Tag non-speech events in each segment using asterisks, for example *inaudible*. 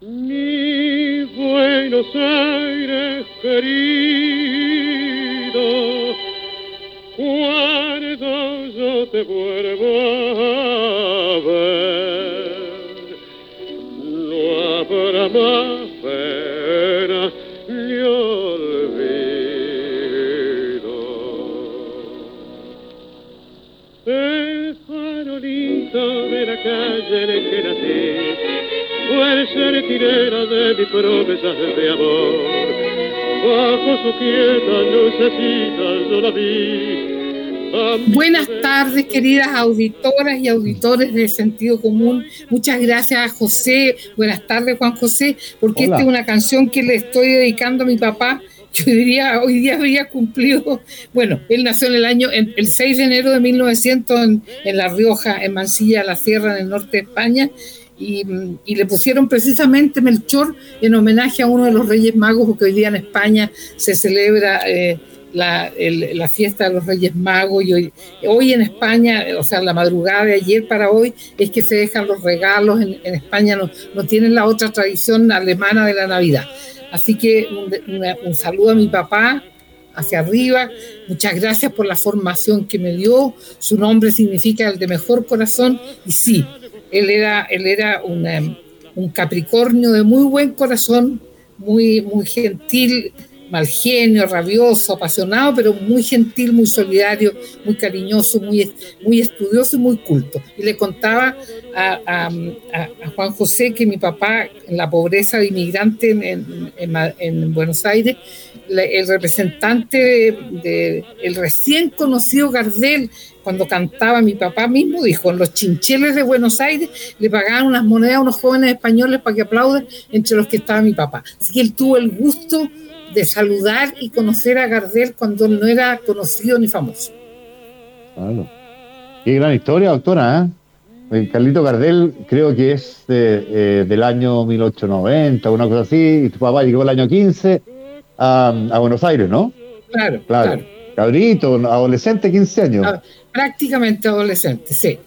Mi Buenos Aires querido, cuando yo te vuelvo a ver, no habrá más pena ni olvido. El farolito de la calle en que nací fue sertirera de mi promesa de amor. Bajo su quieta lucecita yo la vi. Buenas tardes, queridas auditoras y auditores de Sentido Común. Muchas gracias a José. Buenas tardes, Juan José, porque Hola. esta es una canción que le estoy dedicando a mi papá. Yo diría, hoy día habría cumplido, bueno, él nació en el año, en- el 6 de enero de 1900 en, en La Rioja, en Mansilla, la Sierra, en el norte de España, y, y le pusieron precisamente Melchor en homenaje a uno de los Reyes Magos, porque hoy día en España se celebra eh, la, el- la fiesta de los Reyes Magos, y hoy, hoy en España, o sea, la madrugada de ayer para hoy, es que se dejan los regalos, en, en España no, no tienen la otra tradición alemana de la Navidad. Así que un, un saludo a mi papá, hacia arriba. Muchas gracias por la formación que me dio. Su nombre significa el de mejor corazón. Y sí, él era, él era una- un Capricornio de muy buen corazón, muy, muy gentil, mal genio, rabioso, apasionado, pero muy gentil, muy solidario, muy cariñoso, muy, muy estudioso y muy culto. Y le contaba a, Juan José que mi papá, en la pobreza de inmigrante en, en- Buenos Aires, la- el representante de, de- el recién conocido Gardel, cuando cantaba mi papá mismo, dijo, en los chincheles de Buenos Aires le pagaban unas monedas a unos jóvenes españoles para que aplaudan, entre los que estaba mi papá. Así que él tuvo el gusto de saludar y conocer a Gardel cuando él no era conocido ni famoso. Claro. Qué gran historia, doctora. ¿eh? El Carlito Gardel creo que es de, eh, del año 1890, una cosa así, y tu papá llegó el año 15 a, a Buenos Aires, ¿no? Claro, Claro. claro. Cabrito, adolescente, 15 años. Ah, Prácticamente adolescente, sí.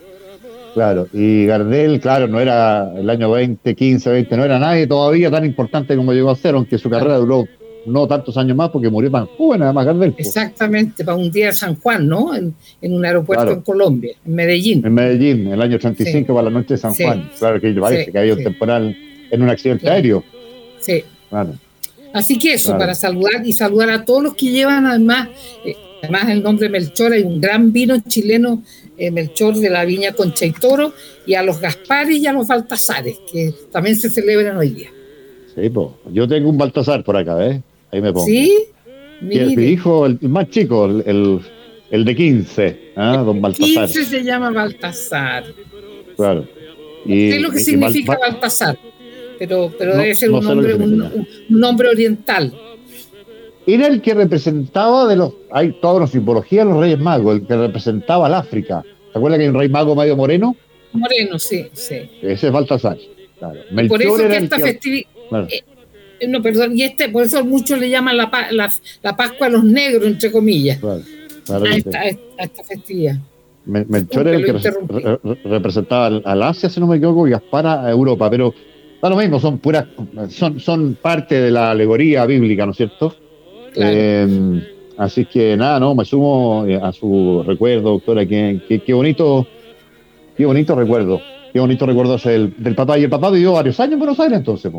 Claro. Y Gardel, claro, no era el año 20, 15, 20, no era nadie todavía tan importante como llegó a ser, aunque su carrera duró no tantos años más porque murió tan joven, además Gardel. pues. Exactamente, para un día de San Juan, ¿no? En, en un aeropuerto Claro. en Colombia, en Medellín. En Medellín, en el año 35, Sí. para la noche de San Sí. Juan. Claro que parece Sí, que había un temporal en un accidente Claro. aéreo. Sí. Claro. Así que eso, para saludar y saludar a todos los que llevan además, eh, además el nombre Melchor, hay un gran vino chileno, eh, Melchor de la viña Concha y Toro, y a los Gaspares y a los Baltasares, que también se celebran hoy día. Sí, po. Yo tengo un Baltasar por acá, ¿ves? Ahí me pongo. ¿Sí? El- mi hijo, el más chico, el, el, el de 15, ¿ah? don Baltasar. 15 se llama Baltasar. Claro. Y, No sé lo que y significa Bal- Baltasar, pero, pero No, debe ser no un nombre, un, un- nombre oriental. Era el que representaba de los. Hay toda una simbología de los Reyes Magos, el que representaba al África. ¿Se acuerda que hay un rey mago medio moreno? Moreno, sí, sí. Ese es Baltasar. Claro. Por eso que el esta que- festividad, claro. No, perdón, y este, por eso muchos le llaman la, la, la Pascua a los negros, entre comillas, claro, claro a esta, a esta festividad. Me- Melchor era el que re- re- representaba al, al Asia, si no me equivoco, y Gaspar a Europa, pero da lo mismo, son puras, son, son parte de la alegoría bíblica, ¿no es cierto? Claro. Eh, Así que nada, no, me sumo eh, a su recuerdo, doctora, qué, qué, bonito, qué bonito recuerdo. Qué bonito recuerdo es el, del papá. Y el papá vivió varios años en Buenos Aires entonces.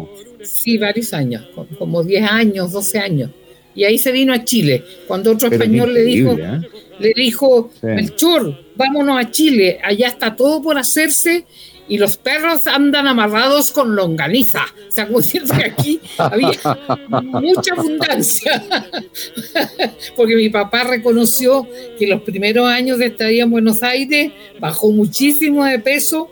Sí, varios años, como 10 años, 12 años. Y ahí se vino a Chile. Cuando otro español le dijo, ¿eh? le dijo, Melchor, vámonos a Chile, allá está todo por hacerse y los perros andan amarrados con longaniza. O sea, como que aquí había mucha abundancia. *laughs* Porque mi papá reconoció que los primeros años de estadía en Buenos Aires bajó muchísimo de peso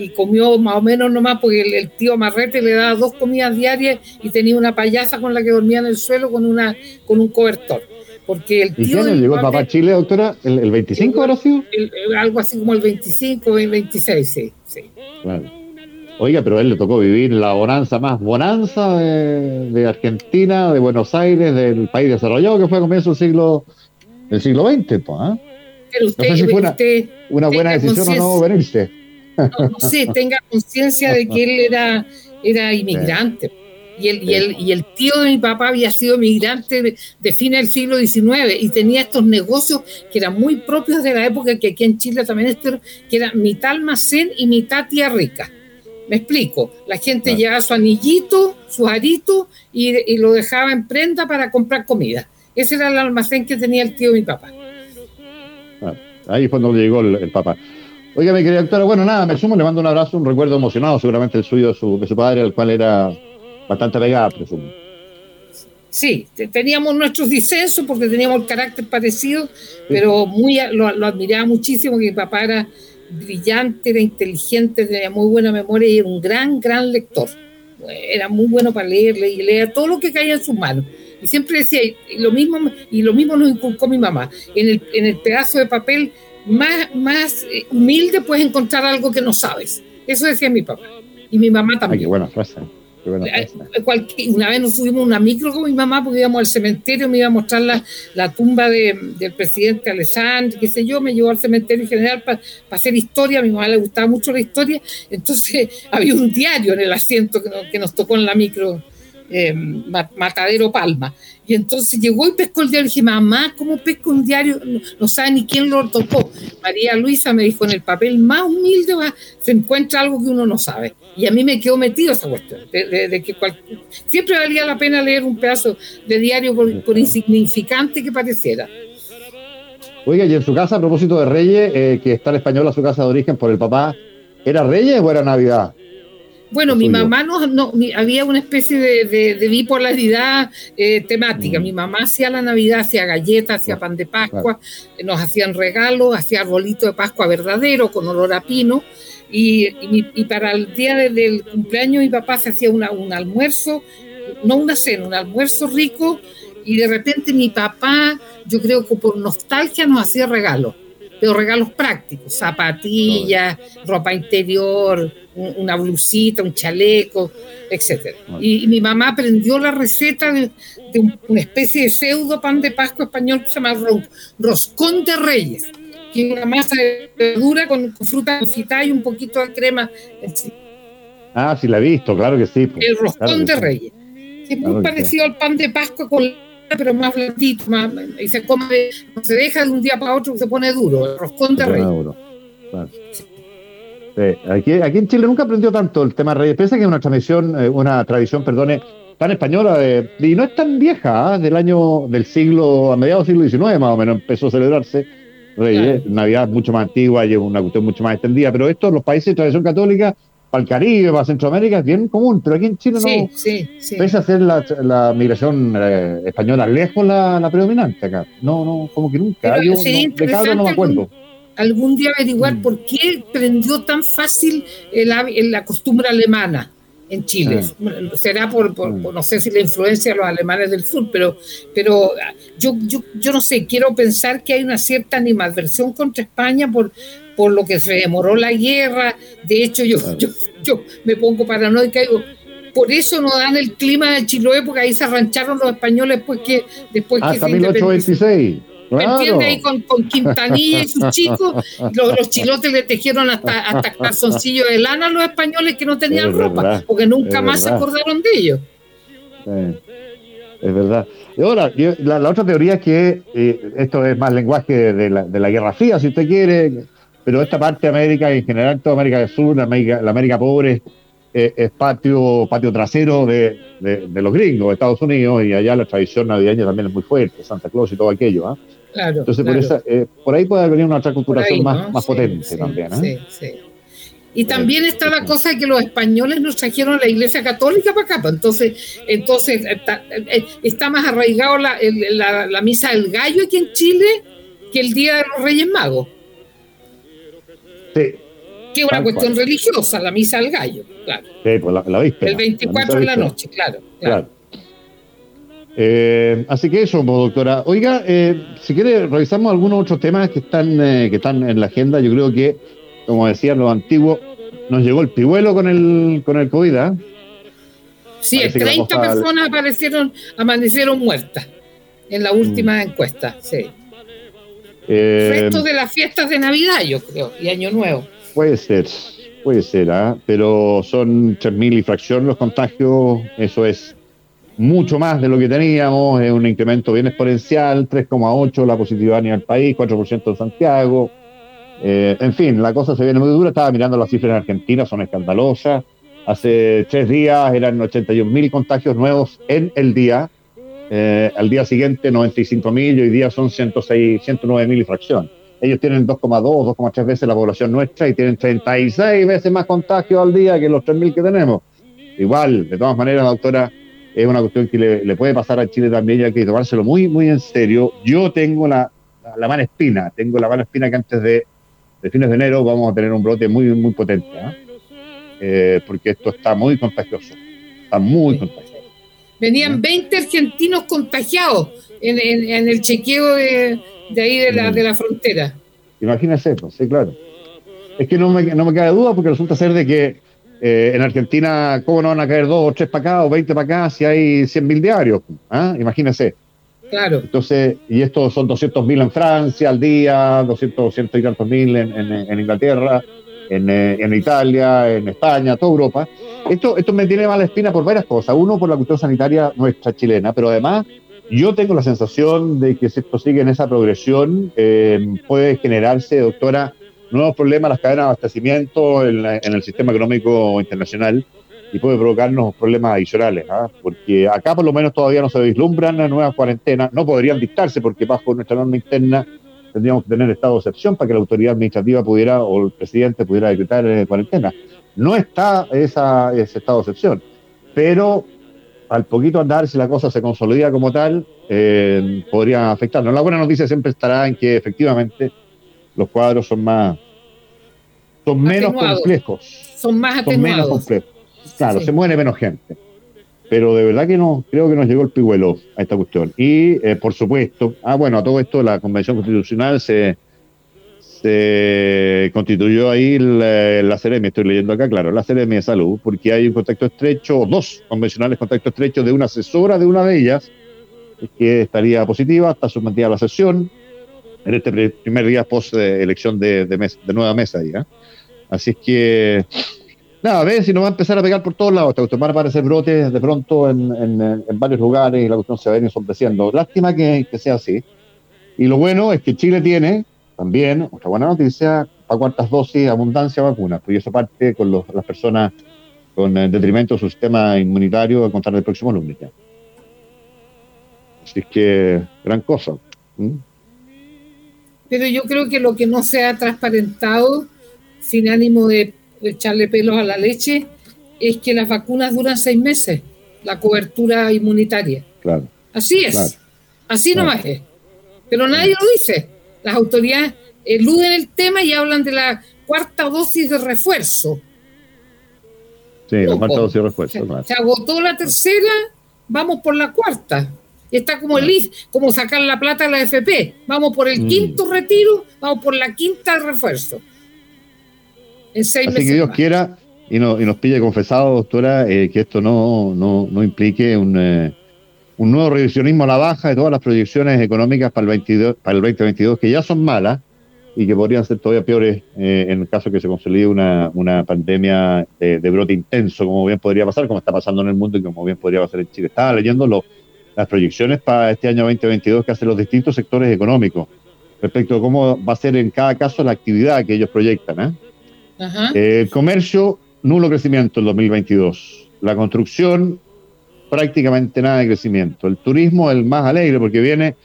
y comió más o menos nomás porque el, tío Marrete le daba dos comidas diarias y tenía una payasa con la que dormía en el suelo con, una, con un cobertor. Porque el tío ¿Y llegó el papá a Chile, doctora? ¿El, 25 ahora sí? algo así como el 25 o el 26, sí. sí. Oiga, pero a él le tocó vivir la bonanza más bonanza de, Argentina, de Buenos Aires, del país desarrollado que fue a comienzo del siglo, del siglo XX. Pues, Pero usted, no sé si fue una, buena decisión o no venirse. No, no sé, tenga conciencia de que él era, era inmigrante. Y el, y, el, y el, tío de mi papá había sido migrante de, de fines del siglo XIX y tenía estos negocios que eran muy propios de la época que aquí en Chile también esto, que era mitad almacén y mitad tía rica. Me explico, la gente llevaba su anillito, su arito y, y, lo dejaba en prenda para comprar comida. Ese era el almacén que tenía el tío de mi papá. ahí fue donde llegó el, el papá. Oiga, mi querida doctora, bueno, nada, me sumo, le mando un abrazo, un recuerdo emocionado, seguramente el suyo de su, de su padre, al cual era bastante pegada, presumo. Sí, teníamos nuestros disensos porque teníamos el carácter parecido, pero muy lo, admiraba muchísimo, que mi papá era brillante, era inteligente, tenía muy buena memoria y era un gran, gran lector. Era muy bueno para leerle y leer todo lo que caía en sus manos. Y siempre decía, y lo mismo, y lo mismo nos inculcó mi mamá, en el, en el pedazo de papel más, más eh, humilde puedes encontrar algo que no sabes. Eso decía mi papá. Y mi mamá también. qué buena frase. Eh, una vez nos subimos una micro con mi mamá porque íbamos al cementerio, me iba a mostrar la, la tumba de, del presidente Alessandro, qué sé yo, me llevó al cementerio en general para hacer historia, a mi mamá le gustaba mucho la historia, entonces *laughs* había un diario en el asiento que, que nos tocó en la micro eh, Matadero Palma. Y entonces llegó y pescó el diario. Y dije, mamá, ¿cómo pesco un diario? No, sabe ni quién lo tocó. María Luisa me dijo, en el papel más humilde se encuentra algo que uno no sabe. Y a mí me quedó metido esa cuestión, de, que siempre valía la pena leer un pedazo de diario por, insignificante que pareciera. Oiga, y en su casa, a propósito de Reyes, eh, que está el español a su casa de origen por el papá, ¿era Reyes o era Navidad? Bueno, mi mamá no, no había una especie de, bipolaridad eh, temática. Mm. Mi mamá hacía la Navidad, hacía galletas, hacía pan de Pascua, nos hacían regalos, hacía arbolito de Pascua verdadero con olor a pino. Y, y, para el día del cumpleaños mi papá se hacía una, un almuerzo, no una cena, un almuerzo rico. Y de repente mi papá, yo creo que por nostalgia nos hacía regalos pero regalos prácticos, zapatillas, ropa interior, una blusita, un chaleco, etc. Y, mi mamá aprendió la receta de, una especie de pseudo pan de Pascua español que se llama roscón de reyes, que es una masa de verdura con, fruta confitada y un poquito de crema Ah, sí la he visto, claro que sí. Pues. El roscón de reyes. Es muy parecido al pan de Pascua con pero más blandito, más, y se come, no se deja de un día para otro, se pone duro, el roscón de rey. Aquí, aquí, en Chile nunca aprendió tanto el tema reyes, piensa que es una tradición, eh, una tradición, perdone, tan española y no es tan vieja, ¿ah? del año, del siglo, a mediados del siglo XIX más o menos empezó a celebrarse Reyes, Navidad mucho más antigua y una cuestión mucho más extendida, pero esto los países de tradición católica para el Caribe, para Centroamérica es bien común, pero aquí en Chile no. Sí, sí. Pese a ser la, la migración eh, española lejos la, la, predominante acá. No, no, como que nunca. Yo no, no me acuerdo. Algún, día averiguar mm. por qué prendió tan fácil la costumbre alemana en Chile. Ah. Será mm. por, no sé si la influencia de los alemanes del sur, pero, pero yo, yo, yo no sé, quiero pensar que hay una cierta animadversión contra España por, por lo que se demoró la guerra. De hecho, yo, yo, yo me pongo paranoica y digo, por eso no dan el clima de Chiloé, porque ahí se arrancharon los españoles después que, después Hasta que 1826. ¿Me entiendes? Ahí con, con, Quintanilla y sus chicos, los, chilotes le tejieron hasta, hasta *laughs* calzoncillos de lana a los españoles que no tenían ropa, porque nunca más se acordaron de ellos. es verdad. Y ahora, la, otra teoría es que eh, esto es más lenguaje de la, de la, Guerra Fría, si usted quiere, pero esta parte de América, en general toda América del Sur, la América, la América pobre, eh, es patio, patio trasero de, de, los gringos, Estados Unidos, y allá la tradición navideña también es muy fuerte, Santa Claus y todo aquello. ¿ah? Claro, Entonces, Por, esa, eh, por ahí puede venir una otra más, más potente también. Sí, sí. Y también está la cosa de que los españoles nos trajeron la Iglesia Católica para acá, pues, entonces, entonces eh, está, más arraigado la, la, misa del gallo aquí en Chile que el Día de los Reyes Magos. Sí. Que es una cuestión religiosa, la misa del gallo, claro. Sí, pues la, la El 24 de la noche, claro. claro. Eh, así que eso, doctora. Oiga, eh, si quiere, revisamos algunos otros temas que están, que están en la agenda. Yo creo que como decían los antiguos, nos llegó el pihuelo con el, con el COVID. ¿eh? Sí, 30 personas aparecieron, amanecieron muertas en la última mm. encuesta, sí. Eh, Resto de las fiestas de Navidad, yo creo, y Año Nuevo. Puede ser, puede ser, ¿eh? pero son 3.000 y fracción los contagios, eso es mucho más de lo que teníamos, es un incremento bien exponencial, 3,8 la positividad a nivel país, 4% en Santiago, eh, en fin, la cosa se viene muy dura. Estaba mirando las cifras en Argentina, son escandalosas. Hace tres días eran 81 mil contagios nuevos en el día. Eh, al día siguiente 95 mil y hoy día son 106, 109 mil y fracción. Ellos tienen 2,2, 2,3 veces la población nuestra y tienen 36 veces más contagios al día que los 3.000 que tenemos. Igual, de todas maneras, doctora, es una cuestión que le, puede pasar a Chile también y hay que tomárselo muy, muy en serio. Yo tengo la, la mano espina, tengo la mano espina que antes de de fines de enero vamos a tener un brote muy, muy potente, ¿ah? eh, porque esto está muy contagioso, está muy contagioso. Venían 20 argentinos contagiados en, en, el chequeo de, de ahí de la, mm. de la frontera. Imagínese, pues, sí, claro. Es que no me, no me cabe duda porque resulta ser de que eh, en Argentina, ¿cómo no van a caer dos o tres para acá o 20 para acá si hay 100.000 diarios? ¿Ah? Imagínese. Claro. Entonces, y estos son 200.000 en Francia al día, 200, 200 y tantos mil en, en, Inglaterra, en, eh, en, Italia, en España, toda Europa. Esto, esto me tiene mala espina por varias cosas. Uno, por la cuestión sanitaria nuestra chilena, pero además yo tengo la sensación de que si esto sigue en esa progresión, eh, puede generarse, doctora, nuevos problemas las cadenas de abastecimiento en, en el sistema económico internacional y puede provocarnos problemas adicionales, ¿ah? porque acá por lo menos todavía no se vislumbran nuevas cuarentenas, no podrían dictarse porque bajo nuestra norma interna tendríamos que tener estado de excepción para que la autoridad administrativa pudiera o el presidente pudiera decretar eh, cuarentena. No está esa, ese estado de excepción, pero al poquito andar, si la cosa se consolida como tal, eh, podría afectarnos. La buena noticia siempre estará en que efectivamente los cuadros son más, son menos complejos. Son más atenuados. Son menos complejos. Claro, se muere menos gente. Pero de verdad que no, creo que nos llegó el pihuelo a esta cuestión. Y, eh, por supuesto, ah, bueno, a todo esto la Convención Constitucional se, se constituyó ahí la, la estoy leyendo acá, claro, la CRM de Salud, porque hay un contacto estrecho, dos convencionales contacto estrecho de una asesora de una de ellas, que estaría positiva, está sometida a la sesión en este primer día post elección de, de, nueva mesa. ¿ya? Así es que Nada, a ver si nos va a empezar a pegar por todos lados. Esta van a aparecer brotes de pronto en, en, varios lugares y la cuestión se va a ir ensombreciendo. Lástima que, que, sea así. Y lo bueno es que Chile tiene también, otra buena noticia, para cuántas dosis, abundancia de vacunas. Pues eso parte con las personas con eh, detrimento de su sistema inmunitario a contar del próximo lunes. Así que, gran cosa. Pero yo creo que lo que no se ha transparentado, sin ánimo de echarle pelos a la leche, es que las vacunas duran seis meses, la cobertura inmunitaria. Claro. Así es. Así nomás es. Pero nadie lo dice. Las autoridades eluden el tema y hablan de la cuarta dosis de refuerzo. Sí, la cuarta dosis de refuerzo. Se, agotó la tercera, vamos por la cuarta. Está como el IF, como sacar la plata a la FP. Vamos por el mm. quinto retiro, vamos por la quinta refuerzo. Así que Dios quiera y, no, y, nos pille confesado, doctora, eh, que esto no, no, no implique un, eh, un, nuevo revisionismo a la baja de todas las proyecciones económicas para el, 22, para el 2022, que ya son malas y que podrían ser todavía peores eh, en el caso que se consolide una, una pandemia de, brote intenso, como bien podría pasar, como está pasando en el mundo y como bien podría pasar en Chile. Estaba leyendo los, las proyecciones para este año 2022 que hacen los distintos sectores económicos respecto a cómo va a ser en cada caso la actividad que ellos proyectan. ¿eh? El comercio, nulo crecimiento en 2022. La construcción, prácticamente nada de crecimiento. El turismo, el más alegre, porque viene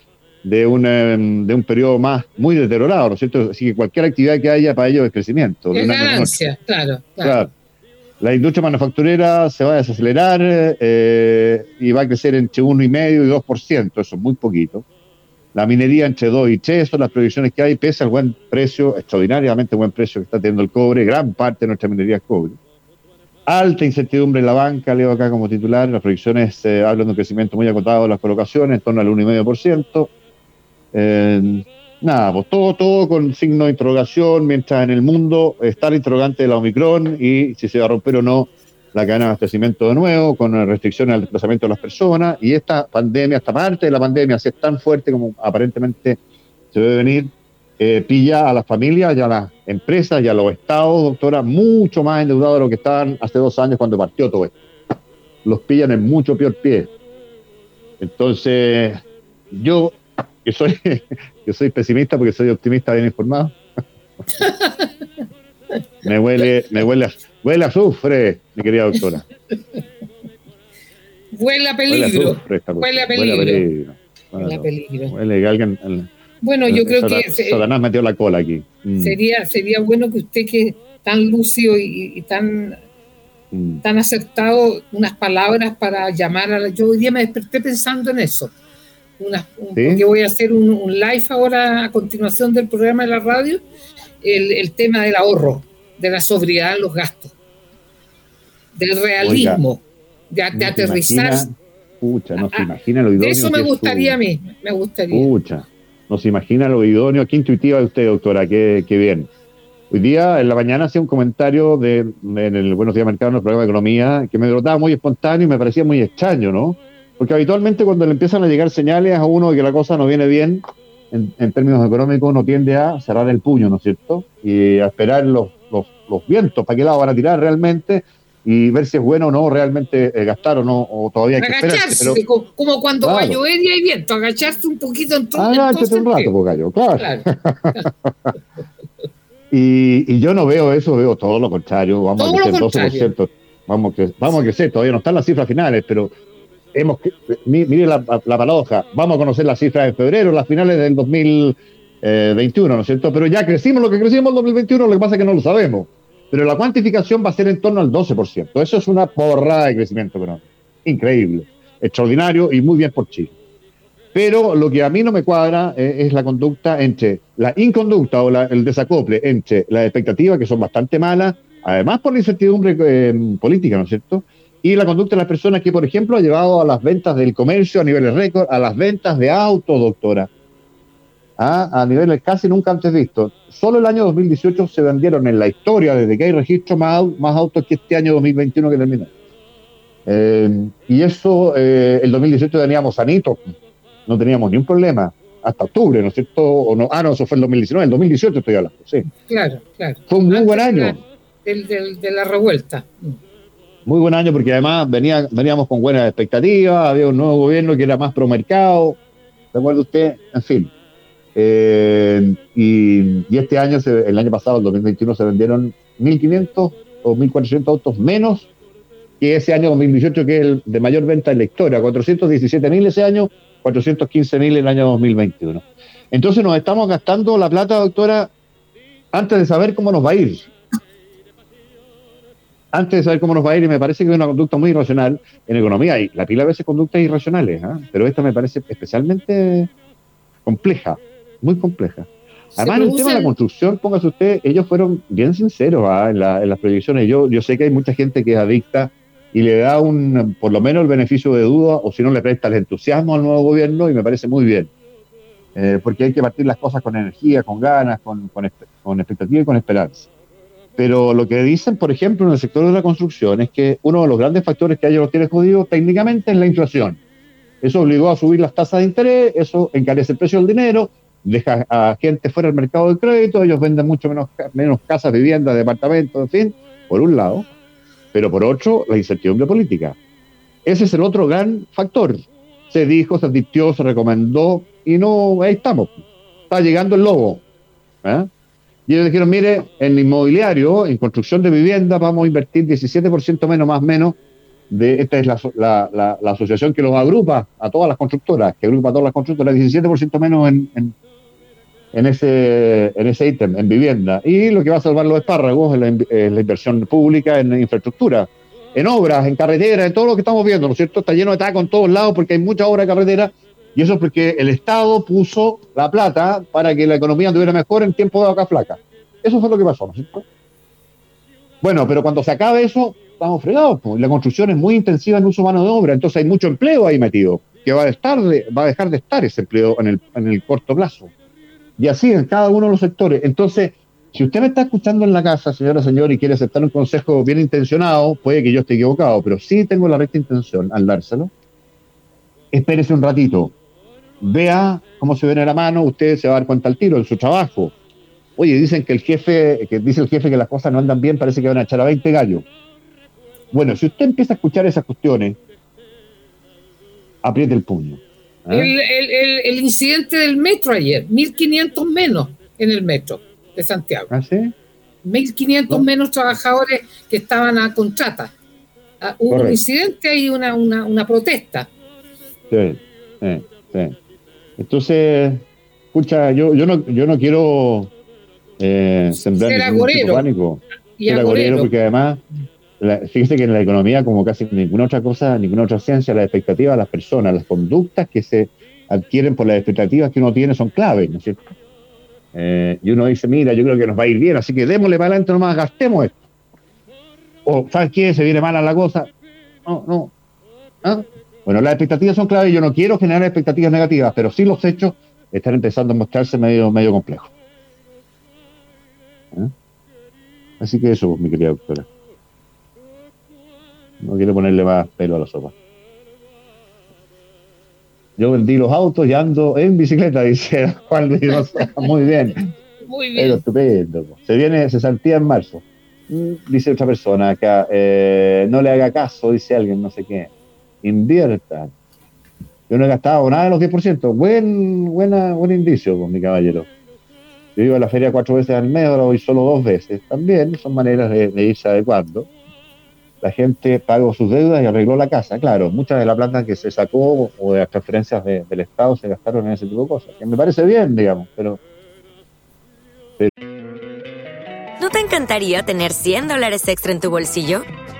de un, em, de un periodo más muy deteriorado, ¿no es cierto? Así que cualquier actividad que haya para ellos es crecimiento. Es ganancia, claro, claro, La industria manufacturera se va a desacelerar eh, y va a crecer entre 1,5 y 2%, eso es muy poquito. La minería entre 2 y 3 son las proyecciones que hay, pese al buen precio, extraordinariamente buen precio que está teniendo el cobre, gran parte de nuestra minería es cobre. Alta incertidumbre en la banca, leo acá como titular, las proyecciones eh, hablan de un crecimiento muy acotado de las colocaciones, en torno al 1,5%. Eh, nada, pues todo, todo con signo de interrogación, mientras en el mundo está el interrogante de la Omicron y si se va a romper o no la cadena de abastecimiento de nuevo, con restricciones al desplazamiento de las personas, y esta pandemia, esta parte de la pandemia, si es tan fuerte como aparentemente se debe venir, eh, pilla a las familias y a las empresas y a los estados, doctora, mucho más endeudados de lo que estaban hace dos años cuando partió todo esto. Los pillan en mucho peor pie. Entonces, yo, que soy, *laughs* que soy pesimista porque soy optimista bien informado, *laughs* me huele, me huele Huele a azufre, mi querida doctora. Huele a peligro. Huele a peligro. Huele a peligro. Huele a alguien. Bueno, yo creo que. Satanás metió la cola aquí. Mm. Sería, sería bueno que usted, que tan lúcido y, tan, mm. tan acertado, unas palabras para llamar a la. Yo hoy día me desperté pensando en eso. Una, Porque voy a hacer un, live ahora a continuación del programa de la radio, el, el tema del ahorro, de la sobriedad en los gastos del realismo, de, aterrizar. Escucha, no se imagina lo idóneo. Eso me gustaría a mí, me gustaría. Escucha, no se imagina lo idóneo. Qué intuitiva de usted, doctora, qué, qué bien. Hoy día, en la mañana, hacía un comentario de, en el Buenos Días Mercado, en el programa de Economía, que me notaba muy espontáneo y me parecía muy extraño, ¿no? Porque habitualmente cuando le empiezan a llegar señales a uno de que la cosa no viene bien, en, en términos económicos, uno tiende a cerrar el puño, ¿no es cierto? Y a esperar los, los, los vientos, para qué lado van a tirar realmente, y ver si es bueno o no realmente eh, gastar o no, o todavía hay que Agacharse, como, cuando va a llover y hay viento, agacharse un poquito en todo Agáchate un rato, Pocayo, claro. claro. *laughs* y, y, yo no veo eso, veo todo lo contrario, vamos a crecer 12%, vamos, que, vamos a crecer, todavía no están las cifras finales, pero mire la, la paradoja, vamos a conocer las cifras de febrero, las finales del 2021, ¿no es cierto? Pero ya crecimos lo que crecimos en 2021, lo que pasa es que no lo sabemos pero la cuantificación va a ser en torno al 12%. Eso es una porrada de crecimiento económico. Increíble, extraordinario y muy bien por Chile. Pero lo que a mí no me cuadra eh, es la conducta entre la inconducta o el desacople entre las expectativas, que son bastante malas, además por la incertidumbre eh, política, ¿no es cierto? Y la conducta de las personas que, por ejemplo, ha llevado a las ventas del comercio a niveles récord, a las ventas de autos, doctora, ¿ah? a niveles casi nunca antes vistos. Solo el año 2018 se vendieron en la historia, desde que hay registro, más, más autos que este año 2021 que terminó. Eh, y eso, eh, el 2018 teníamos sanitos, no teníamos ni un problema, hasta octubre, ¿no es cierto? O no, ah, no, eso fue el 2019, el 2018 estoy hablando, sí. Claro, claro. Fue un muy buen año. de la revuelta. Muy buen año porque además venía, veníamos con buenas expectativas, había un nuevo gobierno que era más pro mercado, ¿recuerda usted? En fin. Eh, y, este año, el año pasado, el 2021, se vendieron 1.500 o 1.400 autos menos que ese año 2018, que es el de mayor venta en la historia. 417.000 ese año, 415.000 el año 2021. Entonces nos estamos gastando la plata, doctora, antes de saber cómo nos va a ir. Antes de saber cómo nos va a ir, y me parece que es una conducta muy irracional en economía. Y la pila a veces conductas irracionales, ¿ah? pero esta me parece especialmente compleja muy compleja. Además, en el tema de la construcción, póngase usted, ellos fueron bien sinceros ¿ah? en, las proyecciones. Yo, yo sé que hay mucha gente que es adicta y le da un, por lo menos el beneficio de duda, o si no le presta el entusiasmo al nuevo gobierno, y me parece muy bien. Eh, porque hay que partir las cosas con energía, con ganas, con, con, con expectativa y con esperanza. Pero lo que dicen, por ejemplo, en el sector de la construcción es que uno de los grandes factores que ellos los tiene jodidos técnicamente es la inflación. Eso obligó a subir las tasas de interés, eso encarece el precio del dinero, deja a gente fuera del mercado de crédito, ellos venden mucho menos, menos casas, viviendas, departamentos, en fin, por un lado, pero por otro, la incertidumbre política. Ese es el otro gran factor. se dijo, se advirtió, se recomendó y no, ahí estamos. Está llegando el lobo. ¿eh? Y ellos dijeron, mire, en inmobiliario, en construcción de vivienda, vamos a invertir 17% menos, más menos. De, esta es la, la, asociación que los agrupa a todas las constructoras, que agrupa a todas las constructoras, 17% menos en, en, en, ese en ese ítem, en vivienda. Y lo que va a salvar los espárragos es la, es la inversión pública en infraestructura, en obras, en carreteras, en todo lo que estamos viendo, ¿no es cierto? Está lleno de tacos en todos lados porque hay mucha obra de carretera y eso es porque el Estado puso la plata para que la economía anduviera mejor en tiempo de vaca flaca. Eso fue lo que pasó, ¿no es cierto? Bueno, pero cuando se acabe eso, estamos fregados. La construcción es muy intensiva en uso humano de obra, entonces hay mucho empleo ahí metido, que va a, estar va a dejar de estar ese empleo en el, en el corto plazo. Y así en cada uno de los sectores. Entonces, si usted me está escuchando en la casa, señora, señor, y quiere aceptar un consejo bien intencionado, puede que yo esté equivocado, pero sí tengo la recta intención al dárselo. Espérese un ratito, vea cómo se viene la mano, usted se va a dar cuenta al tiro en su trabajo. Oye, dicen que el jefe, que dice el jefe que las cosas no andan bien, parece que van a echar a 20 gallos. Bueno, si usted empieza a escuchar esas cuestiones, apriete el puño. ¿eh? El, el, el, incidente del metro ayer, 1.500 menos en el metro de Santiago. ¿Ah, sí? 1.500 no. menos trabajadores que estaban a contrata. Ah, hubo un incidente y una, una, una protesta. Sí, sí, sí. Entonces, escucha, yo, yo, no, yo no quiero eh, sembrar Ser ningún tipo pánico. Y Ser agorero. agorero, porque además, la- fíjese que en la economía, como casi ninguna otra cosa, ninguna otra ciencia, las expectativas de las personas, las conductas que se adquieren por las expectativas que uno tiene son claves, ¿no es cierto? Eh, y uno dice, mira, yo creo que nos va a ir bien, así que démosle para adelante nomás, gastemos esto. O, ¿sabes qué? Se viene mala la cosa. No, no. ¿Ah? Bueno, las expectativas son claves, yo no quiero generar expectativas negativas, pero sí los hechos están empezando a mostrarse medio, medio complejos. ¿Ah? Así que eso, mi querida doctora. No quiero ponerle más pelo a la sopa. Yo vendí los autos y ando en bicicleta, *laughs* dice Juan Luis. Muy bien. Muy Pero bien. estupendo. po. Se viene cesantía en marzo. Mm, Dice otra persona acá. eh, no le haga caso, dice alguien, no sé qué. Invierta. Yo no he gastado nada de los 10%. Buen, buena, buen indicio, pues, mi caballero. Yo iba a la feria cuatro veces al mes, ahora voy solo dos veces. También son maneras de, de irse adecuando. La gente pagó sus deudas y arregló la casa. Claro, muchas de la plata que se sacó o de las transferencias de- del Estado se gastaron en ese tipo de cosas. Que me parece bien, digamos, pero ¿No te encantaría tener 100 dólares extra en tu bolsillo?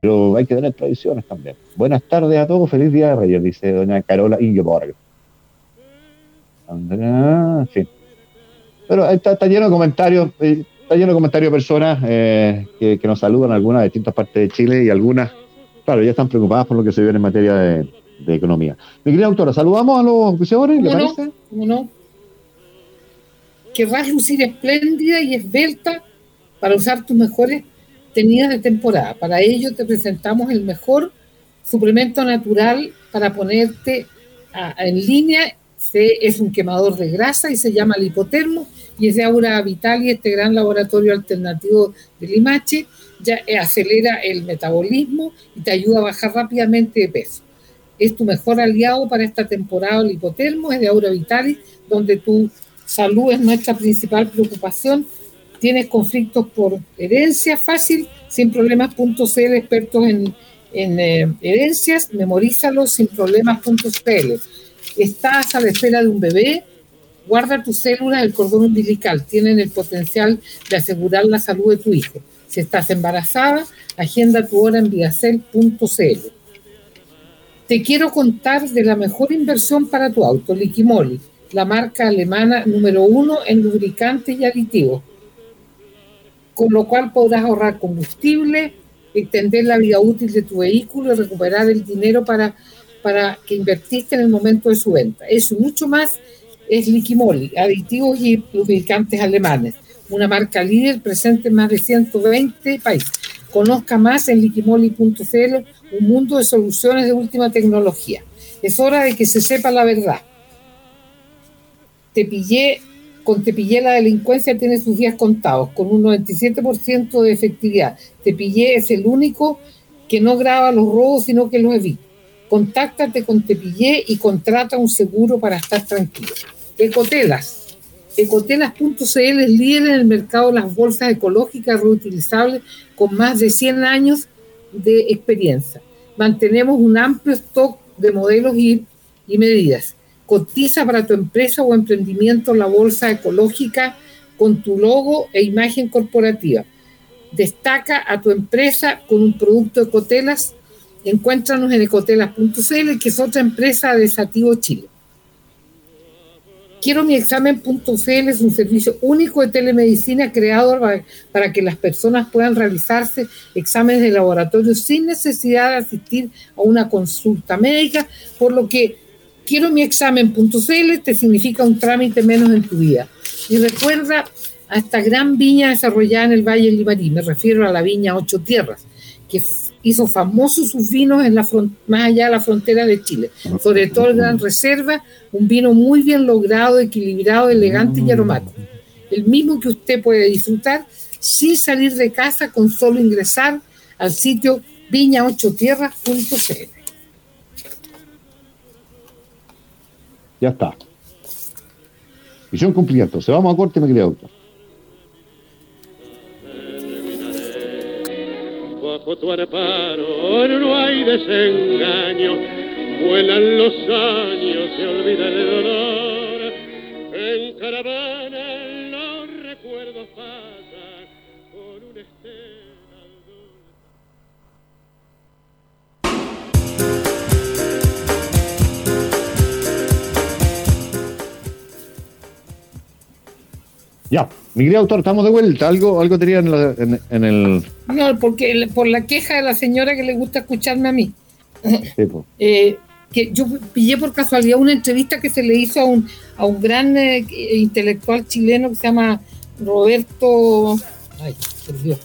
Pero hay que tener tradiciones también. Buenas tardes a todos, feliz día de Reyes, dice doña Carola Ingeborg. En fin. Pero está, está lleno de comentarios, eh, está lleno de comentarios de personas eh, que, que nos saludan, algunas de distintas partes de Chile y algunas, claro, ya están preocupadas por lo que se viene en materia de, de economía. Mi querida doctora, saludamos a los auspiciadores, ¿le ¿Cómo no? parece? ¿Cómo no? Querrás lucir espléndida y esbelta para usar tus mejores tenidas de temporada. Para ello te presentamos el mejor suplemento natural para ponerte a- en línea. Se- es un quemador de grasa y se llama Lipotermo y es de Aura Vital y este gran laboratorio alternativo de Limache. Ya eh, acelera el metabolismo y te ayuda a bajar rápidamente de peso es tu mejor aliado para esta temporada el hipotermo, es de Aura Vitali, donde tu salud es nuestra principal preocupación. Tienes conflictos por herencia fácil, sin problemas.cl, expertos en, en eh, herencias, memorízalo sin problemas.cl. Estás a la espera de un bebé, guarda tus células del cordón umbilical, tienen el potencial de asegurar la salud de tu hijo. Si estás embarazada, agenda tu hora en viacel.cl. Te quiero contar de la mejor inversión para tu auto, Liquimoli, la marca alemana número uno en lubricantes y aditivos, con lo cual podrás ahorrar combustible, extender la vida útil de tu vehículo y recuperar el dinero para, para que invertiste en el momento de su venta. Eso mucho más es Liquimoli, aditivos y lubricantes alemanes, una marca líder presente en más de 120 países. Conozca más en liquimoli.cl, un mundo de soluciones de última tecnología. Es hora de que se sepa la verdad. Te pillé, con Tepillé la delincuencia tiene sus días contados, con un 97% de efectividad. Tepillé es el único que no graba los robos, sino que los evita. Contáctate con Tepillé y contrata un seguro para estar tranquilo. Ecotelas. Ecotelas.cl es líder en el mercado de las bolsas ecológicas reutilizables con más de 100 años de experiencia. Mantenemos un amplio stock de modelos y, y medidas. Cotiza para tu empresa o emprendimiento la bolsa ecológica con tu logo e imagen corporativa. Destaca a tu empresa con un producto de Ecotelas. Encuéntranos en ecotelas.cl, que es otra empresa de Sativo Chile. Quiero mi examen.cl es un servicio único de telemedicina creado para, que las personas puedan realizarse exámenes de laboratorio sin necesidad de asistir a una consulta médica, por lo que quiero mi examen.cl te significa un trámite menos en tu vida. Y recuerda a esta gran viña desarrollada en el Valle Limarí, me refiero a la viña Ocho Tierras, que hizo famosos sus vinos en la más allá de la frontera de Chile, sobre todo el Gran Reserva, un vino muy bien logrado, equilibrado, elegante y aromático. El mismo que usted puede disfrutar sin salir de casa con solo ingresar al sitio viñaochotierras.cl. Ya está. Misión cumplida entonces. Vamos a corte, me quería desengaño, vuelan los años, olvida el dolor, Ya, mi querido autor, estamos de vuelta. Algo, algo tenía en, en, el. No, porque por la queja de la señora que le gusta escucharme a mí. *laughs* eh, que yo pillé por casualidad una entrevista que se le hizo a un, a un gran eh, intelectual chileno que se llama Roberto. Ay, por Dios.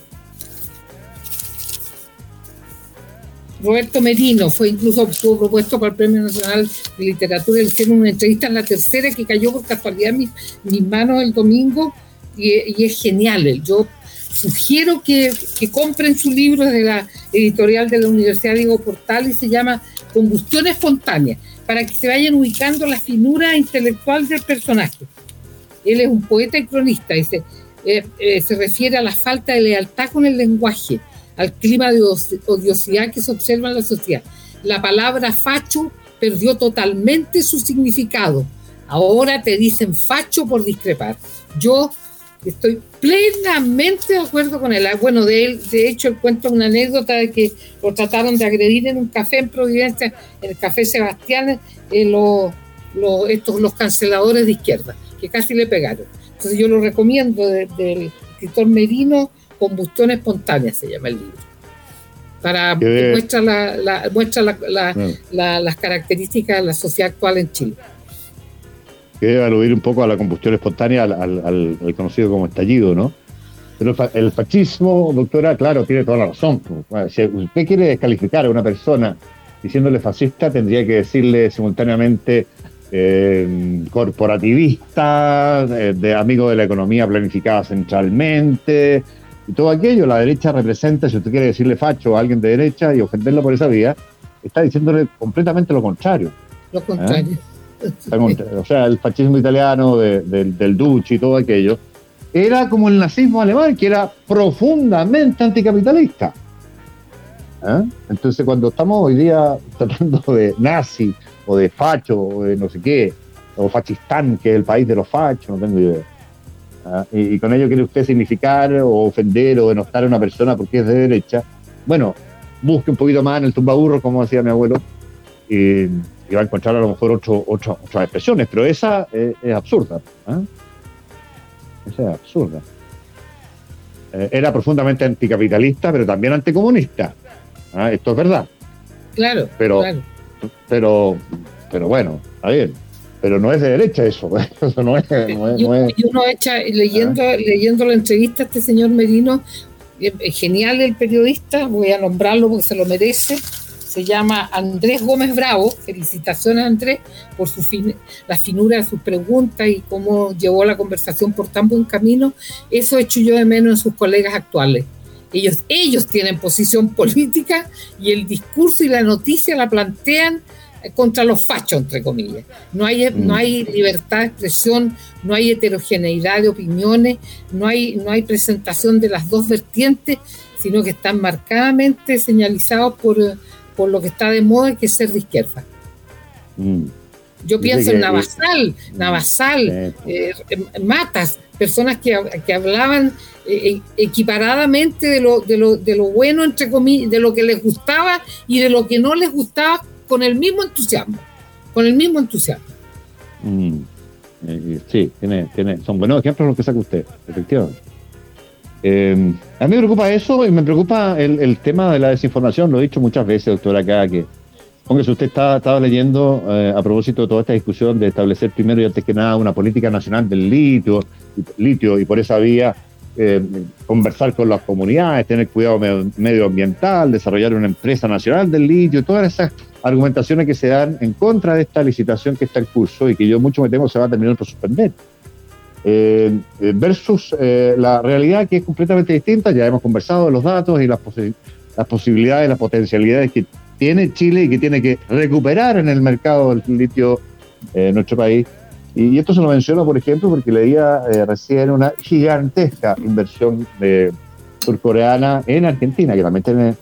Roberto Merino, fue incluso propuesto para el Premio Nacional de Literatura. Le hicieron una entrevista en la tercera que cayó por casualidad en mis, mis manos el domingo y, es genial. Yo sugiero que, que, compren su libro de la editorial de la Universidad Diego Portal y se llama Combustión Espontánea, para que se vayan ubicando la finura intelectual del personaje. Él es un poeta y cronista, dice, eh, eh, se refiere a la falta de lealtad con el lenguaje, al clima de odiosidad que se observa en la sociedad. La palabra facho perdió totalmente su significado. Ahora te dicen facho por discrepar. Yo Estoy plenamente de acuerdo con él. Ah, bueno, de él, de hecho, él cuenta una anécdota de que lo trataron de agredir en un café en Providencia, en el café Sebastián, eh, los, estos, los canceladores de izquierda, que casi le pegaron. Entonces yo lo recomiendo del escritor Merino, Combustión Espontánea se llama el libro. Para muestra, la, muestra las características de la sociedad actual en Chile que debe aludir un poco a la combustión espontánea, al, conocido como estallido, ¿no? Pero el fascismo, doctora, claro, tiene toda la razón. Si usted quiere descalificar a una persona diciéndole fascista, tendría que decirle simultáneamente eh, corporativista, eh, de amigo de la economía planificada centralmente, y todo aquello. La derecha representa, si usted quiere decirle facho a alguien de derecha y ofenderlo por esa vía, está diciéndole completamente lo contrario. Lo contrario. ¿Eh? O sea, el fascismo italiano del Duce y todo aquello, era como el nazismo alemán, que era profundamente anticapitalista. ¿Eh? Entonces, cuando estamos hoy día *laughs* tratando de nazi o de facho o de no sé qué, o fachistán, que es el país de los fachos, no tengo idea. ¿Eh? Y, con ello quiere usted significar o ofender o denostar a una persona porque es de derecha. Bueno, busque un poquito más en el tumbaburro, como decía mi abuelo, y, va a encontrar a lo mejor otro, otras expresiones, pero esa es, absurda. ¿eh? Esa es absurda. Eh, era profundamente anticapitalista, pero también anticomunista. ¿eh? Esto es verdad. Claro, pero, claro. Pero, pero bueno, está bien. Pero no es de derecha eso, *laughs* eso no es, y, uno echa, leyendo, ah. leyendo la entrevista a este señor Merino, genial el periodista, voy a nombrarlo porque se lo merece, se llama Andrés Gómez Bravo, felicitaciones Andrés por su la finura de sus preguntas y cómo llevó la conversación por tan buen camino, eso hecho yo de menos en sus colegas actuales. Ellos, ellos tienen posición *laughs* política y el discurso y la noticia la plantean contra los fachos, entre comillas. No hay, no mm. hay libertad de expresión, no hay heterogeneidad de opiniones, no hay, no hay presentación de las dos vertientes, sino que están marcadamente señalizados por, por lo que está de moda, que es ser de izquierda. Mm. Yo pienso en Navasal, Navasal, eh, Matas, personas que, que hablaban eh, equiparadamente de lo, de, lo, de lo bueno, entre comillas, de lo que les gustaba y de lo que no les gustaba con el mismo entusiasmo, con el mismo entusiasmo. Mm, eh, sí, tiene, tiene, son buenos ejemplos los que saca usted, efectivamente. Eh, a mí me preocupa eso y me preocupa el, tema de la desinformación, lo he dicho muchas veces, doctora, acá, que si usted estaba, leyendo eh, a propósito de toda esta discusión de establecer primero y antes que nada una política nacional del litio, litio y por esa vía conversar con las comunidades, tener cuidado medioambiental, desarrollar una empresa nacional del litio, todas esas argumentaciones que se dan en contra de esta licitación que está en curso y que yo mucho me temo se va a terminar por suspender. Eh, eh, versus eh, la realidad que es completamente distinta, ya hemos conversado de los datos y las, las posibilidades, las potencialidades que tiene Chile y que tiene que recuperar en el mercado del litio en nuestro país. Y, esto se lo menciono, por ejemplo, porque leía recién una gigantesca inversión surcoreana en Argentina, que también tiene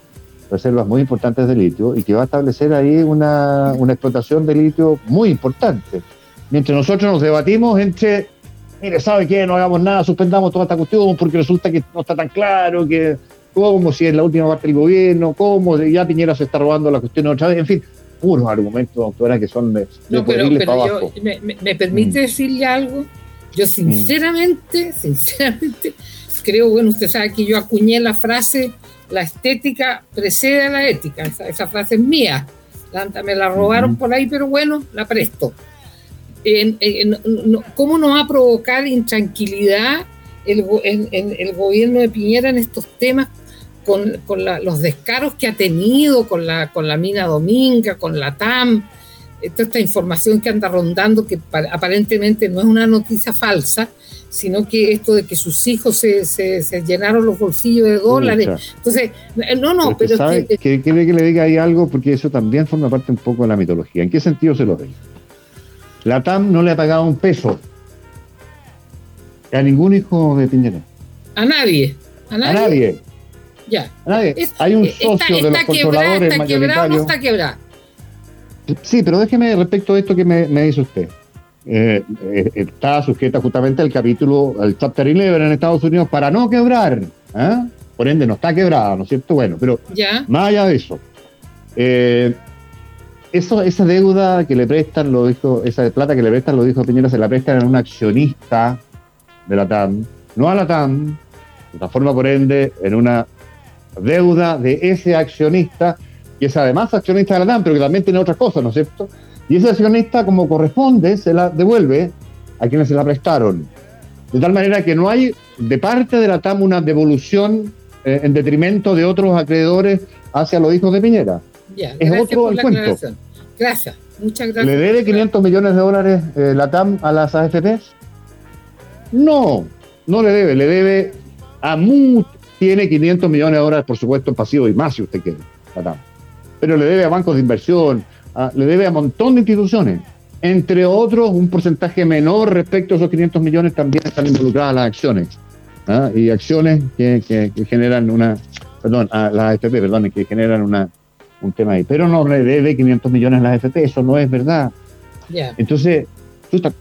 reservas muy importantes de litio y que va a establecer ahí una, una explotación de litio muy importante. Mientras nosotros nos debatimos entre, mire, ¿sabe qué? No hagamos nada, suspendamos toda esta cuestión porque resulta que no está tan claro, que cómo si es la última parte del gobierno, cómo ya Piñera se está robando la cuestión otra vez, en fin, puros argumentos, doctora, que son de, no, pero, yo, me, permite mm. decirle algo? Yo sinceramente, *laughs* sinceramente, creo, bueno, usted sabe que yo acuñé la frase la estética precede a la ética. Esa, frase es mía. Me la robaron por ahí, pero bueno, la presto. ¿Cómo nos va a provocar intranquilidad el, el, gobierno de Piñera en estos temas con, los descaros que ha tenido con la, con la mina Dominga, con la TAM? Toda esta información que anda rondando, que aparentemente no es una noticia falsa, sino que esto de que sus hijos se, se, llenaron los bolsillos de dólares. Entonces, eh, no, no, pero... ¿sabe que, que, que, le diga ahí algo, porque eso también forma parte un poco de la mitología. ¿En qué sentido se lo ve? La TAM no le ha pagado un peso a ningún hijo de Piñera. A nadie. A nadie. Ya. A nadie. Hay un socio de los controladores está quebrado, no está quebrado. Sí, pero déjeme respecto a esto que me, me dice usted. Eh, eh, está sujeta justamente al capítulo, al Chapter 11 en Estados Unidos para no quebrar. ¿eh? Por ende, no está quebrada, ¿no es cierto? Bueno, pero más allá de eso, eso, esa deuda que le prestan, lo dijo, esa plata que le prestan, lo dijo Piñera, se la prestan a un accionista de la TAM, no a la TAM, se transforma por ende en una deuda de ese accionista, que es además accionista de la TAM, pero que también tiene otras cosas, ¿no es cierto? Y ese accionista, como corresponde, se la devuelve a quienes se la prestaron. De tal manera que no hay de parte de la TAM una devolución eh, en detrimento de otros acreedores hacia los hijos de Piñera. es otro el cuento. Gracias, muchas gracias. ¿Le debe 500 millones de dólares eh, la TAM a las AFPs? No, no le debe, le debe a MUT, tiene 500 millones de dólares, por supuesto, en pasivo y más si usted quiere, la TAM. Pero le debe a bancos de inversión, Ah, le debe a un montón de instituciones. Entre otros, un porcentaje menor respecto a esos 500 millones también están involucradas las acciones. ¿ah? Y acciones que, generan una, perdón, a las AFP, perdón, que generan una, un tema ahí. Pero no le debe 500 millones a las AFP, eso no es verdad. Entonces,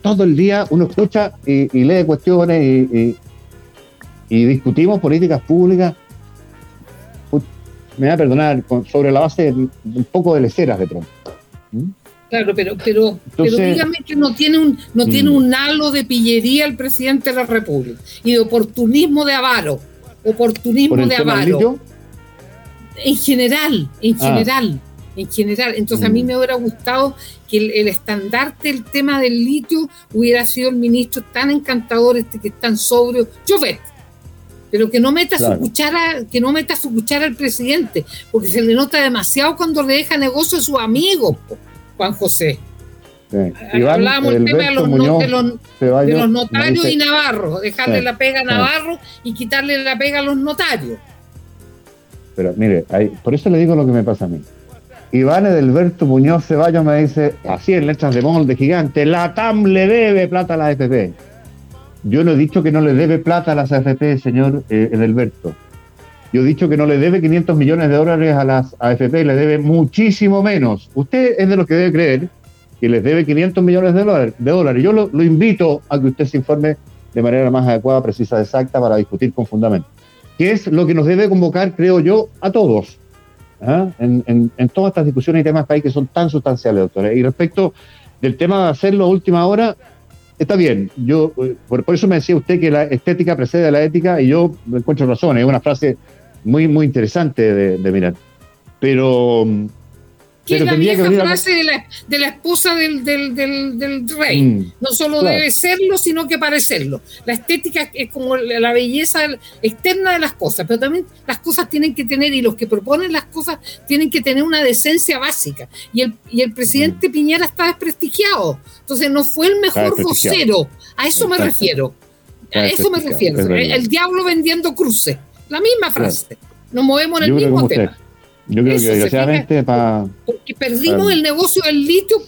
todo el día uno escucha y, lee cuestiones y, y, discutimos políticas públicas me va a perdonar, sobre la base de un poco de leceras de pronto. Claro, pero, pero, pero dígame que no tiene un, no tiene mm. un halo de pillería el presidente de la República y de oportunismo de avaro. Oportunismo de avaro. En general, en ah. general, en general. Entonces a mí mm. me hubiera gustado que el, estandarte el tema del litio hubiera sido el ministro tan encantador, este que es tan sobrio, Jovet. Pero que no meta su cuchara, que no meta su cuchara al presidente, porque se le nota demasiado cuando le deja negocio a su amigo, Juan José. Hablábamos el tema de los, notarios y Navarro, dejarle la pega a Navarro y quitarle la pega a los notarios. Pero mire, por eso le digo lo que me pasa a mí. Iván Edelberto Muñoz Ceballos me dice, así en letras de molde gigante, la TAM le debe plata a la AFP. Yo no he dicho que no le debe plata a las AFP, señor eh, Edelberto. Yo he dicho que no le debe 500 millones de dólares a las AFP, le debe muchísimo menos. Usted es de los que debe creer que les debe 500 millones de dólares. De dólares. Yo lo, invito a que usted se informe de manera más adecuada, precisa, exacta, para discutir con fundamento. Que es lo que nos debe convocar, creo yo, a todos ¿ah? en, todas estas discusiones y temas país que son tan sustanciales, doctora. Y respecto del tema de hacerlo a última hora, está bien. Yo por, eso me decía usted que la estética precede a la ética y yo encuentro razón. Es una frase muy, muy interesante de, de mirar. Pero es la vieja frase de, la, de, la, esposa del, del, del, rey. Mm, no solo debe serlo, sino que parecerlo. La estética es como la belleza externa de las cosas, pero también las cosas tienen que tener, y los que proponen las cosas tienen que tener una decencia básica. Y el, y el presidente mm. Piñera está desprestigiado. Entonces no fue el mejor vocero. A eso me refiero. A eso me refiero. El, diablo vendiendo cruces. La misma frase. Nos movemos en el mismo tema. Yo creo que desgraciadamente para... Porque perdimos el negocio del litio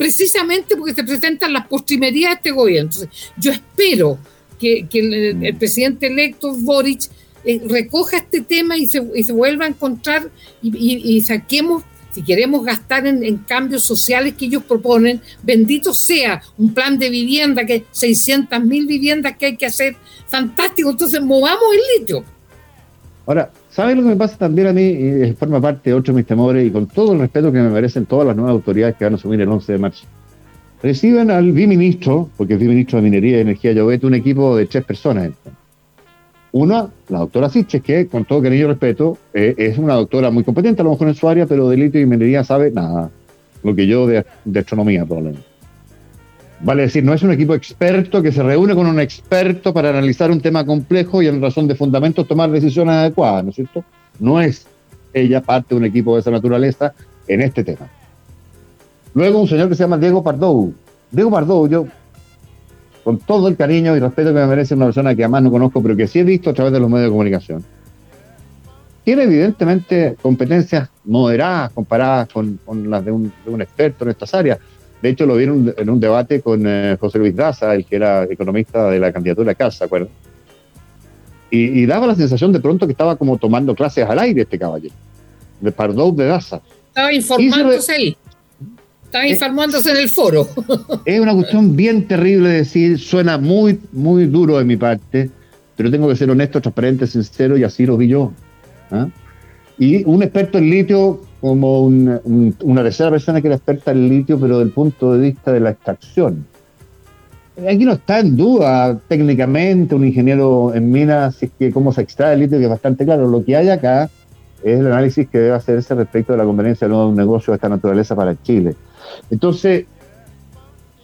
precisamente porque se presentan las postrimerías de este gobierno. Entonces, yo espero que, el, presidente electo Boric eh, recoja este tema y se, y se, vuelva a encontrar y, saquemos, si queremos gastar en, cambios sociales que ellos proponen, bendito sea un plan de vivienda, que 600 mil viviendas que hay que hacer, fantástico, entonces movamos el litio. Ahora, ¿Sabes lo que me pasa también a mí? Y forma parte de otros mis temores y con todo el respeto que me merecen todas las nuevas autoridades que van a asumir el 11 de marzo. Reciben al biministro, porque es biministro de Minería y Energía Llobet, un equipo de tres personas. Una, la doctora Siches, que con todo cariño y respeto, eh, es una doctora muy competente, a lo mejor en su área, pero de litio y minería sabe nada. Lo que yo de, de astronomía, probablemente. Vale decir, no es un equipo experto que se reúne con un experto para analizar un tema complejo y en razón de fundamentos tomar decisiones adecuadas, ¿no es cierto? No es ella parte de un equipo de esa naturaleza en este tema. Luego un señor que se llama Diego Pardou. Diego Pardou, yo, con todo el cariño y respeto que me merece una persona que además no conozco, pero que sí he visto a través de los medios de comunicación, tiene evidentemente competencias moderadas comparadas con, las de un, de un experto en estas áreas de hecho, lo vieron en un debate con eh, José Luis Daza, el que era economista de la candidatura CAS, ¿se acuerdan? Y, daba la sensación de pronto que estaba como tomando clases al aire este caballero, de Pardot de Daza. Estaba informándose ahí. Estaba eh, informándose en el foro. *laughs* Es una cuestión bien terrible decir, suena muy, muy duro de mi parte, pero tengo que ser honesto, transparente, sincero y así lo vi yo. ¿ah? Y un experto en litio como una tercera persona que era experta en litio, pero desde el punto de vista de la extracción. Aquí no está en duda técnicamente un ingeniero en minas si es que cómo se extrae el litio, que es bastante claro. Lo que hay acá es el análisis que debe hacerse respecto de la conveniencia de un negocio de esta naturaleza para Chile. Entonces,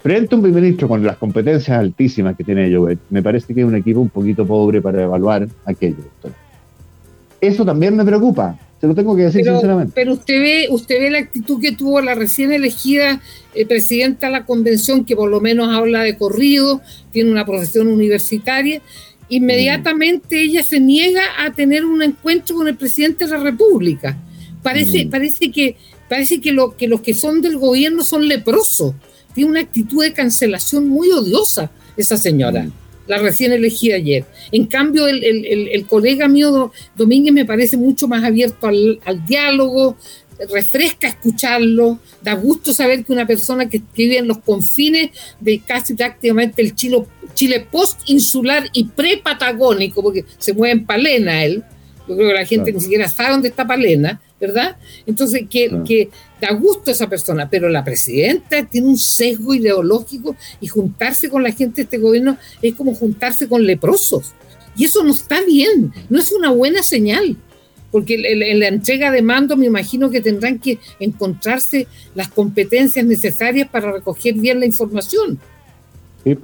frente a un ministro con las competencias altísimas que tiene Jovet, me parece que es un equipo un poquito pobre para evaluar aquello. Eso también me preocupa, se lo tengo que decir sinceramente. Pero usted ve, usted ve la actitud que tuvo la recién elegida eh, presidenta de la convención, que por lo menos habla de corrido, tiene una profesión universitaria. Inmediatamente ella se niega a tener un encuentro con el presidente de la República. Parece, mm. parece que parece que, lo, que los que son del gobierno son leprosos. Tiene una actitud de cancelación muy odiosa esa señora. Mm la recién elegida ayer. En cambio, el, colega mío Domínguez me parece mucho más abierto al, diálogo, refresca escucharlo, da gusto saber que una persona que, vive en los confines de casi prácticamente el Chile, Chile post-insular y pre-patagónico, porque se mueve en Palena él, yo creo que la gente ni siquiera sabe dónde está Palena, ¿verdad? Entonces, que, que da gusto esa persona, pero la presidenta tiene un sesgo ideológico y juntarse con la gente de este gobierno es como juntarse con leprosos. Y eso no está bien, no es una buena señal, porque en la entrega de mando me imagino que tendrán que encontrarse las competencias necesarias para recoger bien la información. Sí,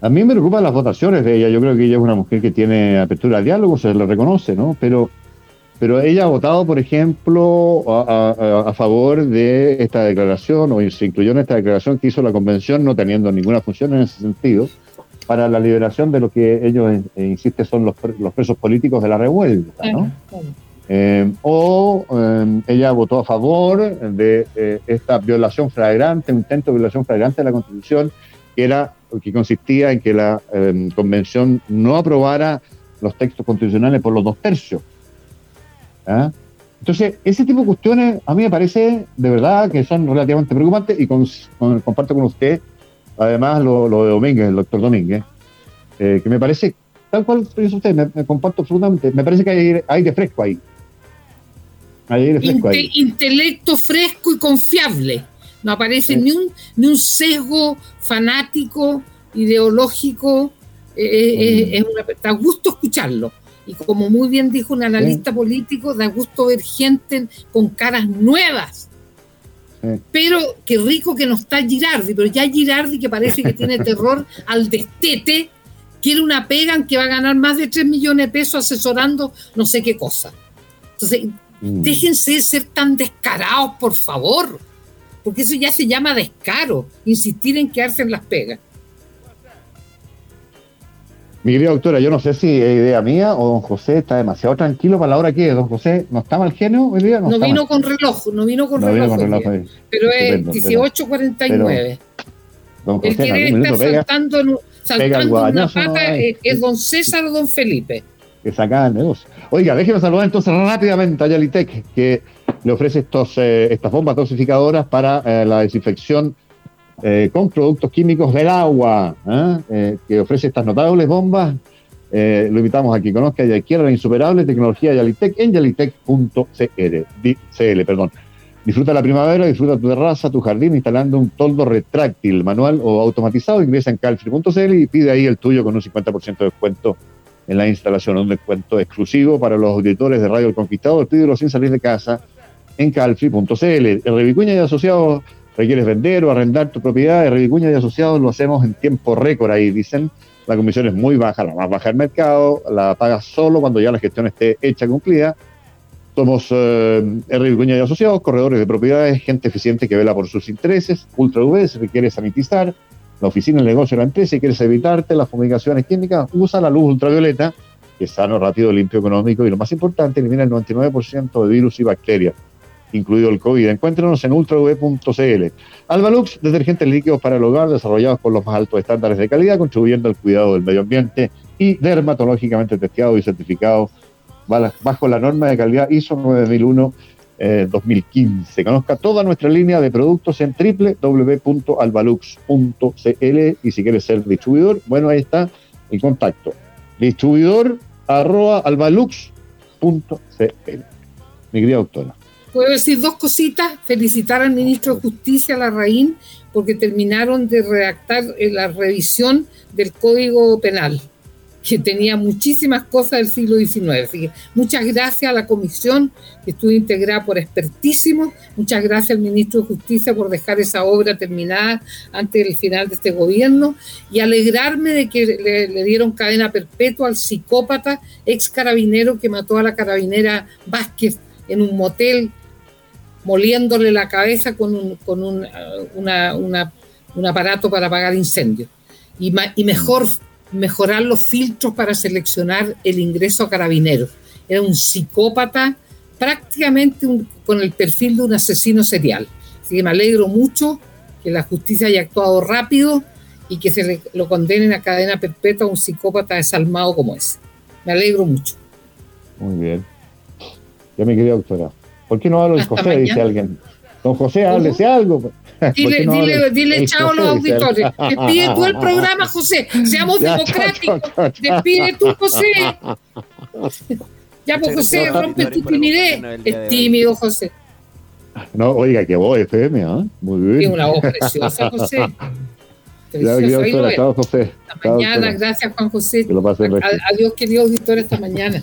A mí me preocupan las votaciones de ella. Yo creo que ella es una mujer que tiene apertura al diálogo, se le reconoce, ¿no? Pero, pero ella ha votado, por ejemplo, a, a, favor de esta declaración, o se incluyó en esta declaración que hizo la convención, no teniendo ninguna función en ese sentido, para la liberación de lo que ellos eh, eh, insisten son los, los, presos políticos de la revuelta, ¿no? Eh, o ella votó a favor de esta violación flagrante, un intento de violación flagrante de la Constitución, que era que consistía en que la convención no aprobara los textos constitucionales por los dos tercios. ¿Ah? Entonces, ese tipo de cuestiones a mí me parece de verdad que son relativamente preocupantes y comparto con usted además lo, de Domínguez, el doctor Domínguez, eh, que me parece, tal cual dice usted, me, comparto absolutamente, me parece que hay aire fresco ahí. Hay aire fresco ahí. Intelecto fresco y confiable. No aparece ni, un, ni un sesgo fanático, ideológico. Eh, eh, mm. da gusto escucharlo. Y como muy bien dijo un analista político, da gusto ver gente con caras nuevas pero qué rico que no está Girardi, pero ya Girardi que parece que tiene *laughs* terror al destete, quiere una pega en que va a ganar más de 3 millones de pesos asesorando no sé qué cosa. Entonces, mm. déjense de ser tan descarados, por favor, porque eso ya se llama descaro, insistir en quedarse en las pegas. Mi querida doctora, yo no sé si es idea mía o don José está demasiado tranquilo para la hora que es. Don José, ¿no está mal genio hoy día? No, vino con reloj, no vino con reloj. pero es 18.49. Don José, El estar saltando, saltando una pata es, don César o don Felipe. Que saca el negocio. Oiga, déjeme saludar entonces rápidamente a Yalitec, que le ofrece estos, eh, estas bombas dosificadoras para eh, la desinfección eh, con productos químicos del agua, ¿eh? Eh, que ofrece estas notables bombas. lo invitamos a que conozca y adquiera la insuperable tecnología Yalitec en yalitec.cl. Perdón. Disfruta la primavera, disfruta tu terraza, tu jardín instalando un toldo retráctil, manual o automatizado. Ingresa en calfree.cl y pide ahí el tuyo con un 50% de descuento en la instalación, un descuento exclusivo para los auditores de Radio El Conquistador. Pídelo sin salir de casa en calfree.cl. Revicuña y Asociados requieres vender o arrendar tu propiedad, de Revicuña y Asociados lo hacemos en tiempo récord ahí, dicen. La comisión es muy baja, la más baja del mercado, la pagas solo cuando ya la gestión esté hecha, cumplida. Somos eh, y Asociados, corredores de propiedades, gente eficiente que vela por sus intereses. Ultra V, si requiere sanitizar, la oficina, el negocio, la empresa, y quieres evitarte las fumigaciones químicas, usa la luz ultravioleta, que es sano, rápido, limpio, económico y lo más importante, elimina el 99% de virus y bacterias incluido el COVID. Encuéntranos en ultrav.cl. Albalux, detergentes líquidos para el hogar desarrollados con los más altos estándares de calidad, contribuyendo al cuidado del medio ambiente y dermatológicamente testeado y certificado bajo la norma de calidad ISO 9001 2015. Conozca toda nuestra línea de productos en www.albalux.cl y si quieres ser distribuidor, bueno, ahí está el contacto. Distribuidor arroba albalux.cl. Mi querida doctora. Puedo decir dos cositas, felicitar al ministro de Justicia, Larraín, porque terminaron de redactar eh, la revisión del Código Penal, que tenía muchísimas cosas del siglo XIX. muchas gracias a la comisión, que estuvo integrada por expertísimos, muchas gracias al ministro de Justicia por dejar esa obra terminada antes del final de este gobierno, y alegrarme de que le, le dieron cadena perpetua al psicópata ex carabinero que mató a la carabinera Vázquez en un motel moliéndole la cabeza con un, con un, un aparato para apagar incendios. Y, y, mejor mejorar los filtros para seleccionar el ingreso a carabineros. Era un psicópata prácticamente con el perfil de un asesino serial. Así que me alegro mucho que la justicia haya actuado rápido y que se lo condenen a cadena perpetua a un psicópata desalmado como ese. Me alegro mucho. Muy bien. Ya me quería doctora. ¿Por qué no hablo de José? Dice alguien. Don José, háblese algo. *laughs* Dile, dile, dile chao a los auditores. Despide tú el programa, *laughs* José. Seamos democráticos. Despide tú, José. Ya, pues, José, rompe tu timidez. Es tímido, José. No, oiga, qué voz FM, ¿ah? Muy bien. Tiene una voz preciosa, José. *laughs* Preciosa. Chao, José. Hasta mañana, gracias, Juan José. Adiós, querido auditor, esta mañana.